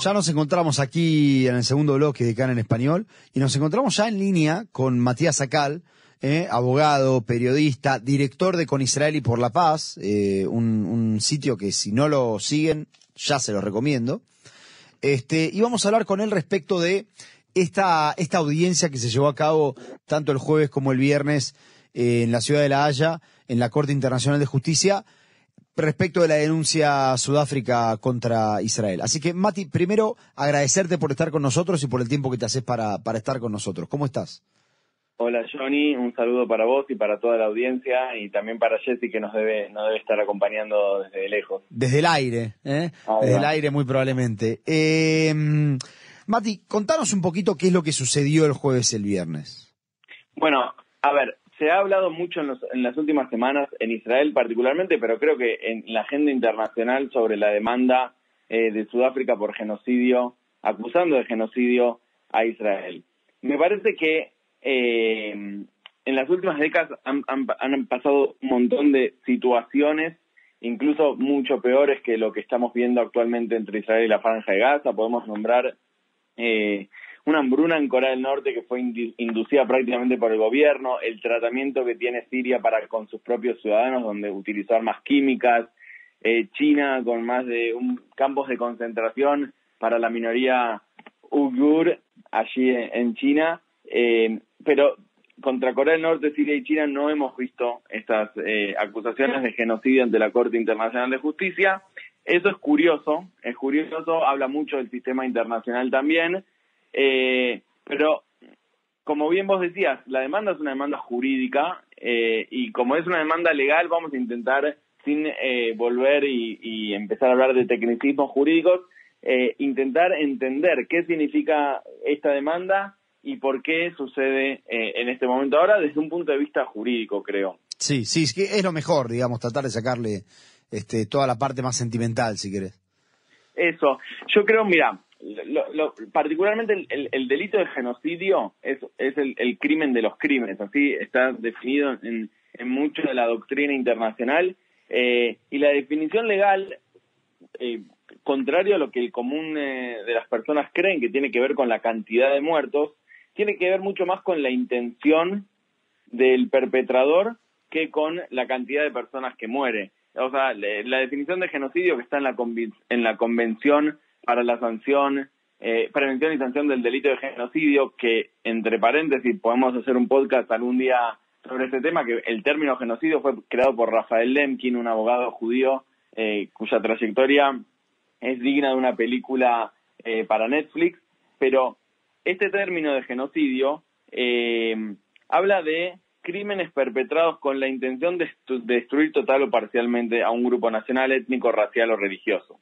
Ya nos encontramos aquí en el segundo bloque de Can en Español y nos encontramos ya en línea con Matías Sacal, eh, abogado, periodista, director de Con Israel y por la Paz, eh, un, sitio que si no lo siguen ya se lo recomiendo. Este, y vamos a hablar con él respecto de esta, esta audiencia que se llevó a cabo tanto el jueves como el viernes eh, en la ciudad de La Haya, en la Corte Internacional de Justicia, respecto de la denuncia Sudáfrica contra Israel. Así que, Mati, primero agradecerte por estar con nosotros y por el tiempo que te haces para, para estar con nosotros. ¿Cómo estás? Hola Johnny, un saludo para vos y para toda la audiencia y también para Jessy que nos debe, nos debe estar acompañando desde lejos. Desde el aire, ¿eh? desde el aire muy probablemente. Eh, Mati, contanos un poquito qué es lo que sucedió el jueves y el viernes. Bueno, a ver, se ha hablado mucho en, los, en, las últimas semanas, en Israel particularmente, pero creo que en la agenda internacional sobre la demanda eh, de Sudáfrica por genocidio, acusando de genocidio a Israel. Me parece que eh, en las últimas décadas han, pasado un montón de situaciones, incluso mucho peores que lo que estamos viendo actualmente entre Israel y la Franja de Gaza. Podemos nombrar eh, una hambruna en Corea del Norte que fue inducida prácticamente por el gobierno, el tratamiento que tiene Siria para con sus propios ciudadanos, donde utilizó armas químicas, eh, China con más de un, campos de concentración para la minoría uigur allí en China, eh, pero contra Corea del Norte, Siria y China no hemos visto estas eh, acusaciones de genocidio ante la Corte Internacional de Justicia. Eso es curioso, es curioso, habla mucho del sistema internacional también, eh, pero como bien vos decías, la demanda es una demanda jurídica eh, y como es una demanda legal, vamos a intentar, sin eh, volver y, y, empezar a hablar de tecnicismos jurídicos, intentar entender qué significa esta demanda y por qué sucede en este momento ahora desde un punto de vista jurídico, creo. Sí, sí, es, que es lo mejor, digamos, tratar de sacarle este, toda la parte más sentimental, si querés. Eso, yo creo, mira, lo, particularmente el, el, el, delito de genocidio es, es el, el, crimen de los crímenes, así está definido en, en mucho de la doctrina internacional eh, y la definición legal, eh, contrario a lo que el común eh, de las personas creen que tiene que ver con la cantidad de muertos, tiene que ver mucho más con la intención del perpetrador que con la cantidad de personas que muere. O sea, la definición de genocidio que está en la, en la Convención para la sanción, eh, prevención y sanción del delito de genocidio, que entre paréntesis podemos hacer un podcast algún día sobre este tema, que el término genocidio fue creado por Rafael Lemkin, un abogado judío eh, cuya trayectoria es digna de una película eh, para Netflix, pero este término de genocidio eh, habla de crímenes perpetrados con la intención de destruir total o parcialmente a un grupo nacional, étnico, racial o religioso.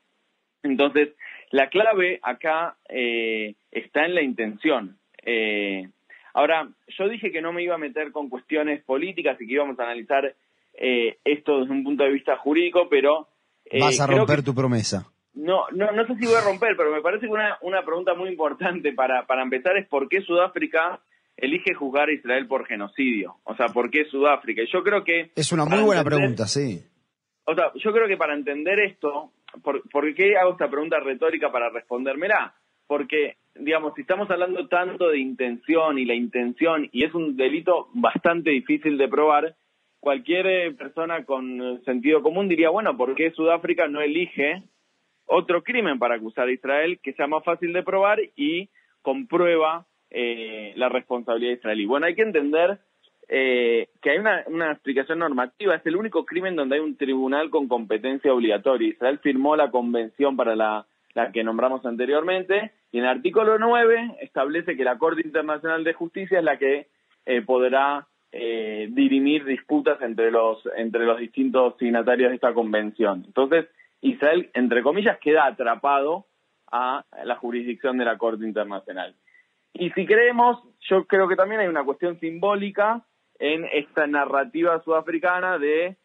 Entonces, la clave acá eh, está en la intención. Eh, ahora, yo dije que no me iba a meter con cuestiones políticas y que íbamos a analizar eh, esto desde un punto de vista jurídico, pero... Eh, Vas a romper que, tu promesa. No, no, no sé si voy a romper, pero me parece que una, una pregunta muy importante para, para empezar es por qué Sudáfrica elige juzgar a Israel por genocidio. O sea, ¿por qué Sudáfrica? Y yo creo que... Es una muy buena entender, pregunta, sí. O sea, yo creo que para entender esto, ¿por, ¿por qué hago esta pregunta retórica para respondérmela? Porque, digamos, si estamos hablando tanto de intención y la intención, y es un delito bastante difícil de probar, cualquier persona con sentido común diría, bueno, ¿por qué Sudáfrica no elige otro crimen para acusar a Israel que sea más fácil de probar y comprueba eh, la responsabilidad israelí? Bueno, hay que entender eh, que hay una, una, explicación normativa, es el único crimen donde hay un tribunal con competencia obligatoria. Israel firmó la convención para la, la que nombramos anteriormente y en el artículo 9 establece que la Corte Internacional de Justicia es la que eh, podrá eh, dirimir disputas entre los, entre los distintos signatarios de esta convención. Entonces, Israel, entre comillas, queda atrapado a la jurisdicción de la Corte Internacional. Y si creemos, yo creo que también hay una cuestión simbólica en esta narrativa sudafricana de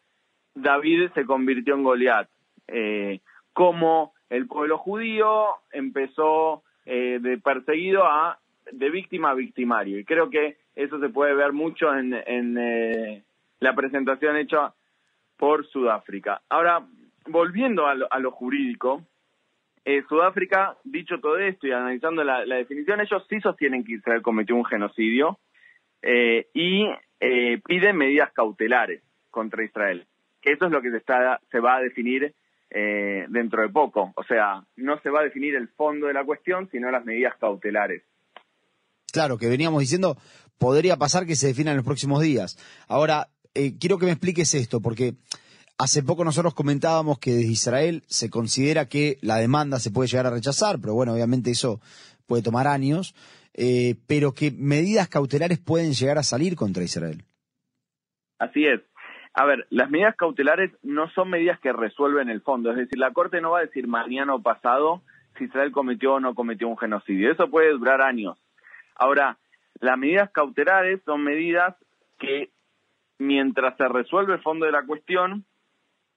David se convirtió en Goliat. Eh, como el pueblo judío empezó eh, de perseguido a de víctima a victimario. Y creo que eso se puede ver mucho en, en eh, la presentación hecha por Sudáfrica. Ahora, volviendo a lo, jurídico, eh, Sudáfrica, dicho todo esto y analizando la, definición, ellos sí sostienen que Israel cometió un genocidio y eh, piden medidas cautelares contra Israel. Eso es lo que se, está, se va a definir eh, dentro de poco. O sea, no se va a definir el fondo de la cuestión, sino las medidas cautelares. Claro, que veníamos diciendo, podría pasar que se definan en los próximos días. Ahora, quiero que me expliques esto, porque Hace poco nosotros comentábamos que desde Israel se considera que la demanda se puede llegar a rechazar, pero bueno, obviamente eso puede tomar años, eh, pero que medidas cautelares pueden llegar a salir contra Israel. Así es. A ver, las medidas cautelares no son medidas que resuelven el fondo, es decir, la Corte no va a decir mañana o pasado si Israel cometió o no cometió un genocidio, eso puede durar años. Ahora, las medidas cautelares son medidas que mientras se resuelve el fondo de la cuestión,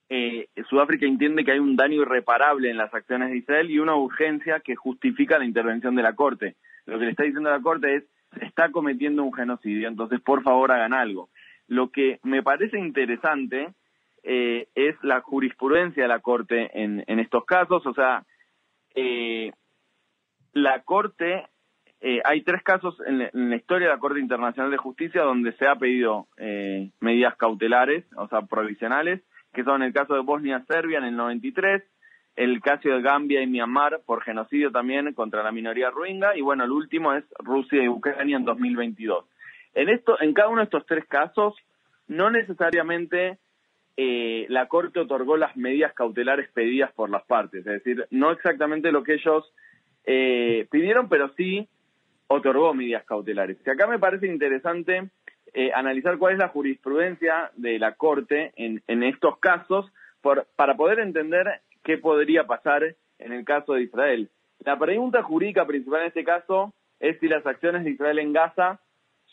eh, Sudáfrica entiende que hay un daño irreparable en las acciones de Israel y una urgencia que justifica la intervención de la Corte. Lo que le está diciendo la Corte es, se está cometiendo un genocidio, entonces por favor hagan algo. Lo que me parece interesante eh, es la jurisprudencia de la Corte en, estos casos, o sea, eh, la Corte, eh, hay tres casos en, en, la historia de la Corte Internacional de Justicia donde se ha pedido medidas cautelares, o sea, provisionales, que son el caso de Bosnia-Serbia en el 93, el caso de Gambia y Myanmar por genocidio también contra la minoría rohingya y bueno, el último es Rusia y Ucrania en 2022. En esto, en cada uno de estos tres casos, no necesariamente eh, la Corte otorgó las medidas cautelares pedidas por las partes, es decir, no exactamente lo que ellos eh, pidieron, pero sí otorgó medidas cautelares. Y acá me parece interesante eh, analizar cuál es la jurisprudencia de la Corte en, estos casos para poder entender qué podría pasar en el caso de Israel. La pregunta jurídica principal en este caso es si las acciones de Israel en Gaza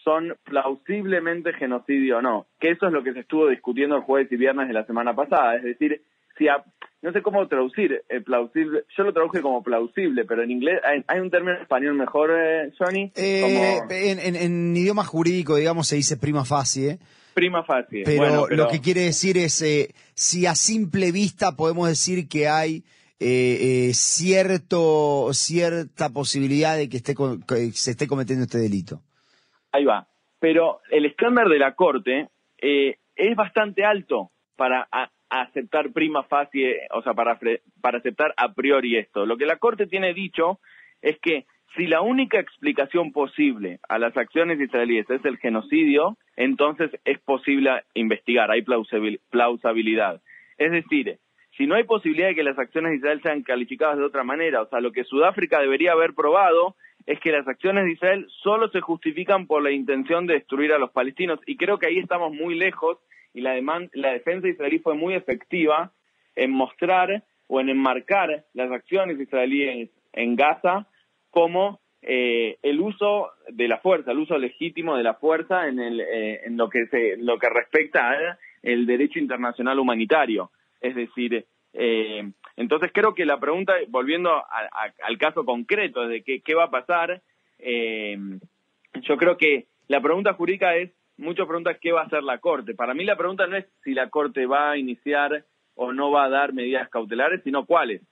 son plausiblemente genocidio o no, que eso es lo que se estuvo discutiendo el jueves y viernes de la semana pasada, es decir, no sé cómo traducir eh, plausible, yo lo traduje como plausible, pero en inglés hay, un término en español mejor, eh, Johnny. Eh, en, idioma jurídico, digamos, se dice prima facie. Prima facie. Pero, lo que quiere decir es si a simple vista podemos decir que hay cierto cierta posibilidad de que esté se esté cometiendo este delito. Ahí va. Pero el estándar de la corte es bastante alto para aceptar prima facie, o sea, para, para aceptar a priori esto. Lo que la Corte tiene dicho es que si la única explicación posible a las acciones israelíes es el genocidio, entonces es posible investigar, hay plausibilidad. Es decir, si no hay posibilidad de que las acciones de Israel sean calificadas de otra manera, o sea, lo que Sudáfrica debería haber probado es que las acciones de Israel solo se justifican por la intención de destruir a los palestinos, y creo que ahí estamos muy lejos y la, la defensa israelí fue muy efectiva en mostrar o en enmarcar las acciones israelíes en Gaza como eh, el uso de la fuerza, el uso legítimo de la fuerza en, el, eh, en lo que se, lo que respecta al derecho internacional humanitario. Es decir, eh, entonces creo que la pregunta, volviendo al caso concreto de qué, qué va a pasar, yo creo que la pregunta jurídica es muchos preguntan qué va a hacer la Corte. Para mí la pregunta no es si la Corte va a iniciar o no va a dar medidas cautelares, sino cuáles.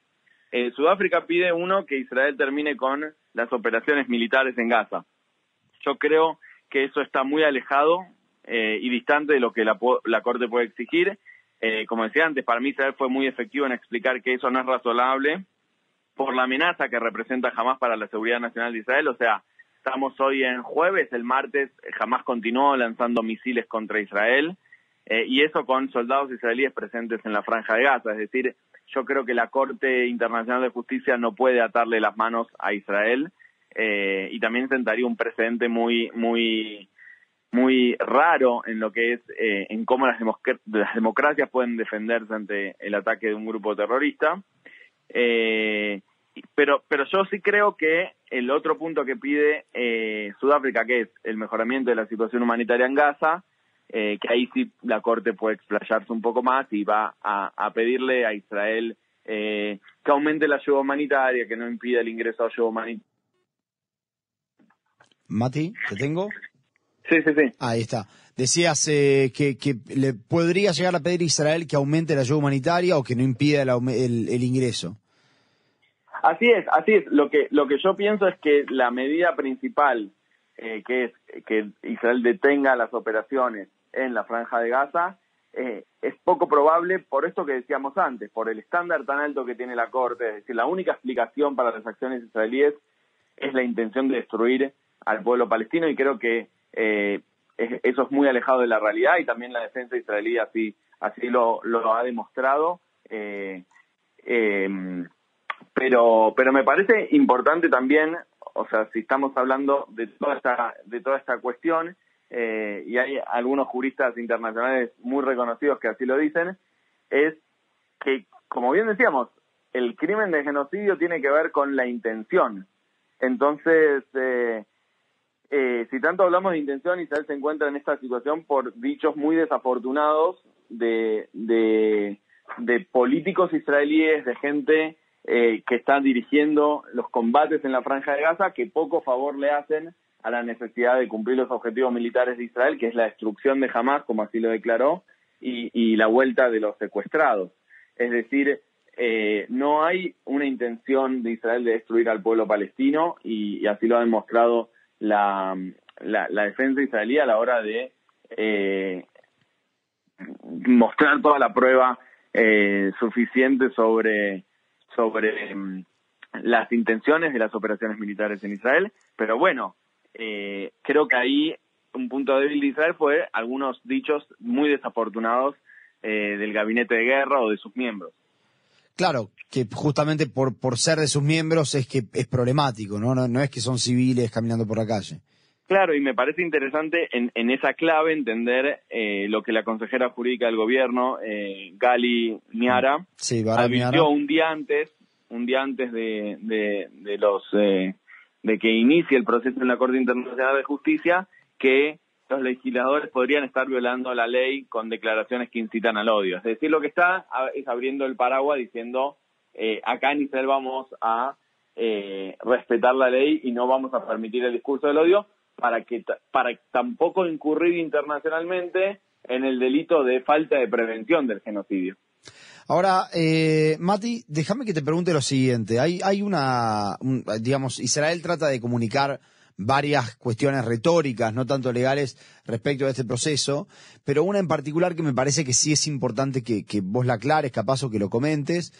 Eh, Sudáfrica pide uno que Israel termine con las operaciones militares en Gaza. Yo creo que eso está muy alejado eh, y distante de lo que la, Corte puede exigir. Eh, como decía antes, para mí Israel fue muy efectivo en explicar que eso no es razonable por la amenaza que representa jamás para la seguridad nacional de Israel. O sea, Estamos hoy en jueves, el martes jamás continuó lanzando misiles contra Israel eh, y eso con soldados israelíes presentes en la franja de Gaza. Es decir, yo creo que la Corte Internacional de Justicia no puede atarle las manos a Israel eh, y también sentaría un precedente muy, muy, muy raro en lo que es eh, en cómo las, las, democracias pueden defenderse ante el ataque de un grupo terrorista. Eh, pero, pero yo sí creo que el otro punto que pide eh, Sudáfrica, que es el mejoramiento de la situación humanitaria en Gaza, eh, que ahí sí la Corte puede explayarse un poco más y va a, pedirle a Israel eh, que aumente la ayuda humanitaria, que no impida el ingreso a ayuda humanitaria. Mati, ¿te tengo? Sí, sí, sí. Ahí está. Decías que, que, le podría llegar a pedir a Israel que aumente la ayuda humanitaria o que no impida el ingreso. Así es, así es. Lo que, lo que yo pienso es que la medida principal, eh, que es que Israel detenga las operaciones en la franja de Gaza, eh, es poco probable por esto que decíamos antes, por el estándar tan alto que tiene la Corte. Es decir, la única explicación para las acciones israelíes es la intención de destruir al pueblo palestino y creo que eh, eso es muy alejado de la realidad y también la defensa israelí así, así lo, ha demostrado. Eh, em, pero, pero me parece importante también, o sea, si estamos hablando de toda esta, de toda esta cuestión, eh, y hay algunos juristas internacionales muy reconocidos que así lo dicen, es que, como bien decíamos, el crimen de genocidio tiene que ver con la intención. Entonces, eh, si tanto hablamos de intención, Israel se encuentra en esta situación por dichos muy desafortunados de, de, políticos israelíes, de gente eh, que está dirigiendo los combates en la franja de Gaza, que poco favor le hacen a la necesidad de cumplir los objetivos militares de Israel, que es la destrucción de Hamas, como así lo declaró, y, y la vuelta de los secuestrados. Es decir, eh, no hay una intención de Israel de destruir al pueblo palestino y, y así lo ha demostrado la, la, defensa israelí a la hora de eh, mostrar toda la prueba eh, suficiente sobre, sobre mm, las intenciones de las operaciones militares en Israel. Pero bueno, eh, creo que ahí un punto débil de Israel fue algunos dichos muy desafortunados del gabinete de guerra o de sus miembros. Claro, que justamente por, por ser de sus miembros es que es problemático, ¿no? No, es que son civiles caminando por la calle. Claro, y me parece interesante en, en esa clave entender eh, lo que la consejera jurídica del gobierno, eh, Gali Miara, sí, advirtió un día antes, un día antes de, de, los eh, de que inicie el proceso en la Corte Internacional de Justicia, que los legisladores podrían estar violando la ley con declaraciones que incitan al odio. Es decir, lo que está es abriendo el paraguas diciendo, eh, acá en Israel vamos a eh, respetar la ley y no vamos a permitir el discurso del odio para que para tampoco incurrir internacionalmente en el delito de falta de prevención del genocidio. Ahora, eh, Mati, déjame que te pregunte lo siguiente. Hay, hay una, digamos, Israel trata de comunicar varias cuestiones retóricas, no tanto legales, respecto de este proceso, pero una en particular que me parece que sí es importante que, vos la aclares, capaz o que lo comentes,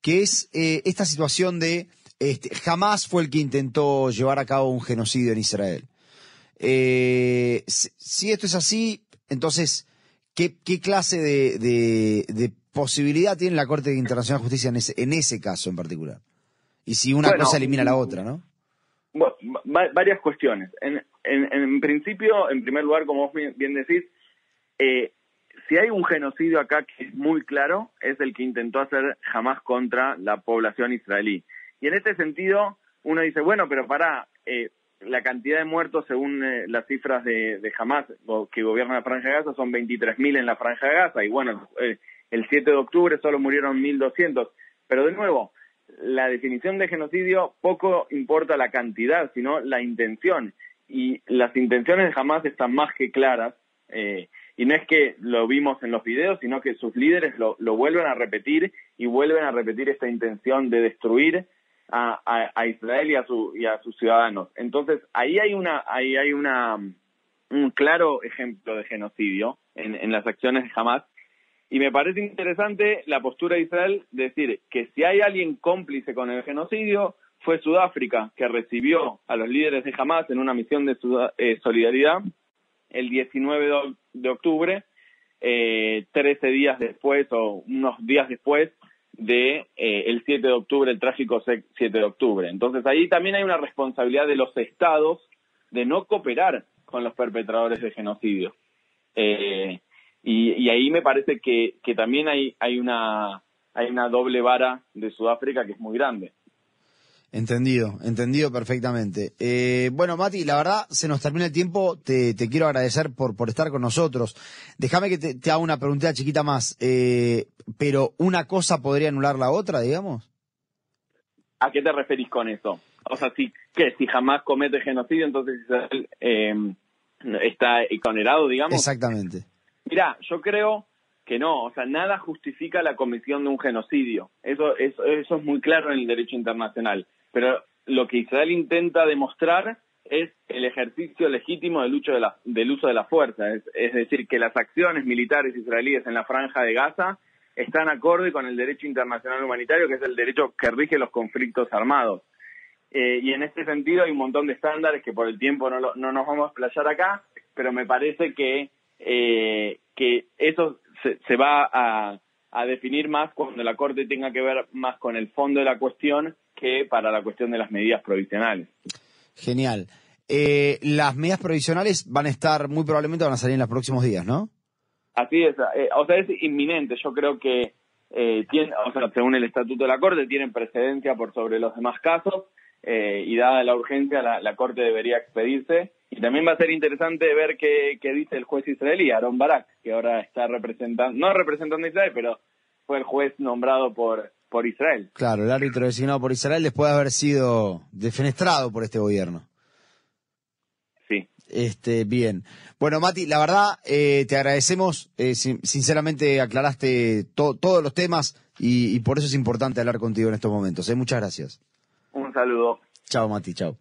que es eh, esta situación de este, jamás fue el que intentó llevar a cabo un genocidio en Israel. Eh, si, esto es así, entonces, ¿qué, clase de, posibilidad tiene la Corte Internacional de Justicia en ese, en ese caso en particular? Y si una cosa elimina la otra, ¿no? Bueno, varias cuestiones. En, en, principio, en primer lugar, como vos bien decís, eh, si hay un genocidio acá que es muy claro, es el que intentó hacer jamás contra la población israelí. Y en este sentido, uno dice, bueno, pero para eh, la cantidad de muertos según eh, las cifras de, de Hamas que gobierna la Franja de Gaza son 23.000 en la Franja de Gaza y bueno, el 7 de octubre solo murieron 1.200. Pero de nuevo, la definición de genocidio poco importa la cantidad, sino la intención. Y las intenciones jamás están más que claras. Eh, y no es que lo vimos en los videos, sino que sus líderes lo, vuelven a repetir y vuelven a repetir esta intención de destruir a, Israel y a, su, y a sus ciudadanos. Entonces, ahí hay una, hay una, un claro ejemplo de genocidio en, en las acciones de Hamas y me parece interesante la postura de Israel decir que si hay alguien cómplice con el genocidio, fue Sudáfrica, que recibió a los líderes de Hamas en una misión de eh, solidaridad el 19 de, octubre, eh, 13 días después o unos días después de eh, el 7 de octubre, el trágico 7 de octubre. Entonces ahí también hay una responsabilidad de los estados de no cooperar con los perpetradores de genocidio. Eh, y, ahí me parece que, que también hay, hay, una, hay una doble vara de Sudáfrica que es muy grande. Entendido, entendido perfectamente. Eh, bueno, Mati, la verdad, se nos termina el tiempo. Te, te quiero agradecer por, por estar con nosotros. Déjame que te, te haga una preguntita chiquita más. Eh, pero, ¿una cosa podría anular la otra, digamos? ¿A qué te referís con eso? O sea, si, ¿qué? Si jamás comete genocidio, entonces eh, está exonerado, digamos. Exactamente. Mira, yo creo que no, o sea, nada justifica la comisión de un genocidio. Eso, eso, eso es muy claro en el derecho internacional. Pero lo que Israel intenta demostrar es el ejercicio legítimo del uso de la, del uso de la fuerza, es, es, decir, que las acciones militares israelíes en la franja de Gaza están acorde con el derecho internacional humanitario, que es el derecho que rige los conflictos armados. Eh, y en este sentido hay un montón de estándares que por el tiempo no, lo, no nos vamos a explayar acá, pero me parece que, eh, que eso se, se va a, a definir más cuando la Corte tenga que ver más con el fondo de la cuestión que para la cuestión de las medidas provisionales. Genial. Eh, las medidas provisionales van a estar, muy probablemente van a salir en los próximos días, ¿no? Así es, eh, o sea, es inminente. Yo creo que, eh, tiene, o sea, según el Estatuto de la Corte, tienen precedencia por sobre los demás casos eh, y dada la urgencia, la, la, Corte debería expedirse. Y también va a ser interesante ver qué, qué dice el juez israelí, Aaron Barak, que ahora está representando, no representando a Israel, pero fue el juez nombrado por, por Israel. Claro, el árbitro designado por Israel después de haber sido defenestrado por este gobierno. Sí. Este, bien. Bueno, Mati, la verdad, eh, te agradecemos. Eh, sin, sinceramente aclaraste to todos los temas y, y, por eso es importante hablar contigo en estos momentos. ¿eh? Muchas gracias. Un saludo. Chao, Mati, chao.